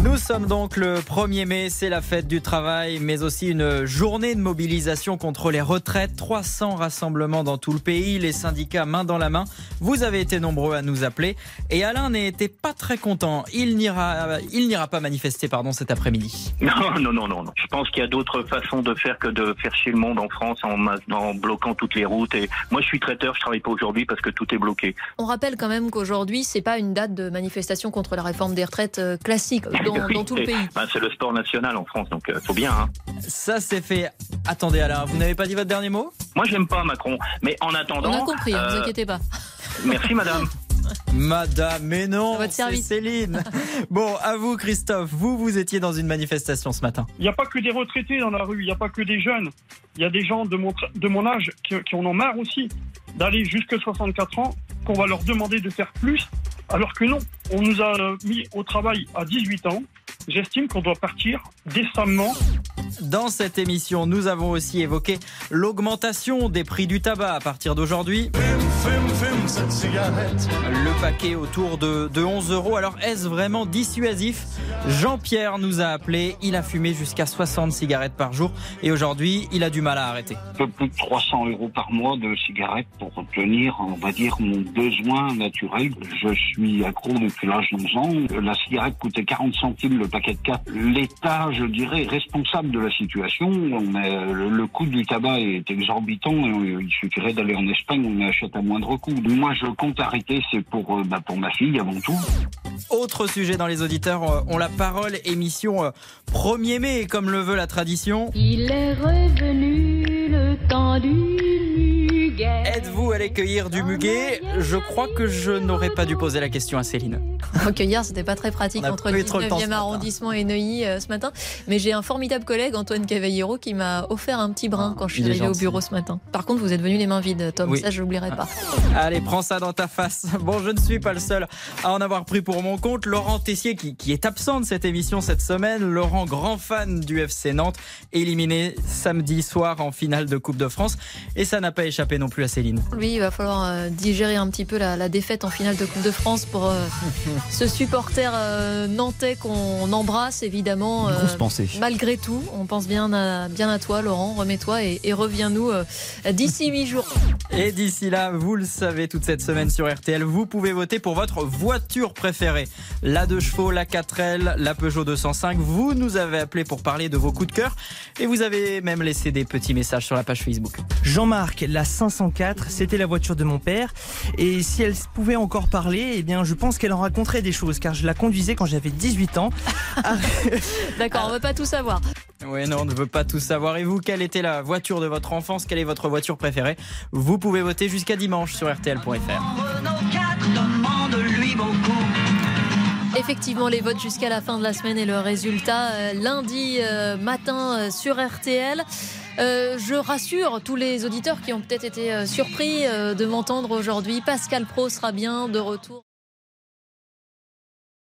Nous sommes donc le 1er mai, c'est la fête du travail, mais aussi une journée de mobilisation contre les retraites. 300 rassemblements dans tout le pays, les syndicats main dans la main. Vous avez été nombreux à nous appeler et Alain n'était pas très content. Il n'ira, il n'ira pas manifester, pardon, cet après-midi. Non, non, non, non. non. Je pense qu'il y a d'autres façons de faire que de faire chier le monde en France en, en bloquant toutes les routes. Et moi, je suis traiteur, je travaille pas aujourd'hui parce que tout est bloqué. On rappelle quand même qu'aujourd'hui, c'est pas une date de manifestation contre la réforme des retraites euh, classique dans, Oui, dans tout le c'est- pays. ben, c'est le sport national en France, donc euh, faut bien. Hein. Ça c'est fait. Attendez Alain, vous n'avez pas dit votre dernier mot? Moi, j'aime pas Macron, mais en attendant. On a compris, ne vous euh, inquiétez pas. Merci, madame. Madame, mais non, À votre c'est service. Céline. Bon, à vous Christophe, vous, vous étiez dans une manifestation ce matin. Il n'y a pas que des retraités dans la rue, il n'y a pas que des jeunes. Il y a des gens de mon, tra- de mon âge qui, qui en ont marre aussi d'aller jusqu'à 64 ans, qu'on va leur demander de faire plus, alors que non. On nous a mis au travail à 18 ans. J'estime qu'on doit partir décemment. Dans cette émission, nous avons aussi évoqué l'augmentation des prix du tabac à partir d'aujourd'hui. Le paquet autour de, de 11 euros. Alors, est-ce vraiment dissuasif? Jean-Pierre nous a appelé. Il a fumé jusqu'à 60 cigarettes par jour et aujourd'hui, il a du mal à arrêter. un peu plus de 300 euros par mois de cigarettes pour obtenir, on va dire, mon besoin naturel. Je suis accro depuis l'âge de 11 ans. La cigarette coûtait 40 centimes le paquet de 4. L'État, je dirais, responsable de la situation. Le le coût du tabac est exorbitant. Il suffirait d'aller en Espagne, on achète à moindre coût. Moi, je compte arrêter, c'est pour, euh, bah, pour ma fille avant tout. Autre sujet dans les auditeurs, euh, on la parole, émission euh, 1er mai, comme le veut la tradition. Il est revenu le temps du muguet. Êtes-vous allé cueillir du muguet? Je crois que je n'aurais pas dû poser la question à Céline. Recueillir, c'était pas très pratique entre le eu trop le temps ce 19e matin. arrondissement et Neuilly euh, ce matin. Mais j'ai un formidable collègue, Antoine Cavallero, qui m'a offert un petit brin Ah, quand je suis arrivée au bureau ce matin. Par contre, vous êtes venu les mains vides, Tom. Oui. Ça, je l'oublierai pas. Allez, prends ça dans ta face. Bon, je ne suis pas le seul à en avoir pris pour mon compte. Laurent Tessier, qui, qui est absent de cette émission cette semaine. Laurent, grand fan du FC Nantes, éliminé samedi soir en finale de Coupe de France. Et ça n'a pas échappé non plus à Céline. Lui, il va falloir euh, digérer un petit peu la, la défaite en finale de Coupe de France pour euh, ce supporter euh, nantais qu'on embrasse, évidemment. euh, pensée. Malgré tout, on pense bien à, bien à toi, Laurent. Remets-toi et, et reviens-nous euh, d'ici huit jours. Et d'ici là, vous le savez, toute cette semaine sur RTL, vous pouvez voter pour votre voiture préférée. La 2 chevaux, la 4L, la Peugeot 205. Vous nous avez appelé pour parler de vos coups de cœur et vous avez même laissé des petits messages sur la page Facebook. Jean-Marc, la 504, c'était la voiture de mon père. Et si elle pouvait encore parler, eh bien, je pense qu'elle en des choses, car je la conduisais quand j'avais 18 ans. D'accord, on veut pas tout savoir. Oui, non, on ne veut pas tout savoir. Et vous, quelle était la voiture de votre enfance? Quelle est votre voiture préférée? Vous pouvez voter jusqu'à dimanche sur RTL.fr. Effectivement, les votes jusqu'à la fin de la semaine et le résultat euh, lundi euh, matin euh, sur RTL. Euh, je rassure tous les auditeurs qui ont peut-être été euh, surpris euh, de m'entendre aujourd'hui. Pascal Pro sera bien de retour.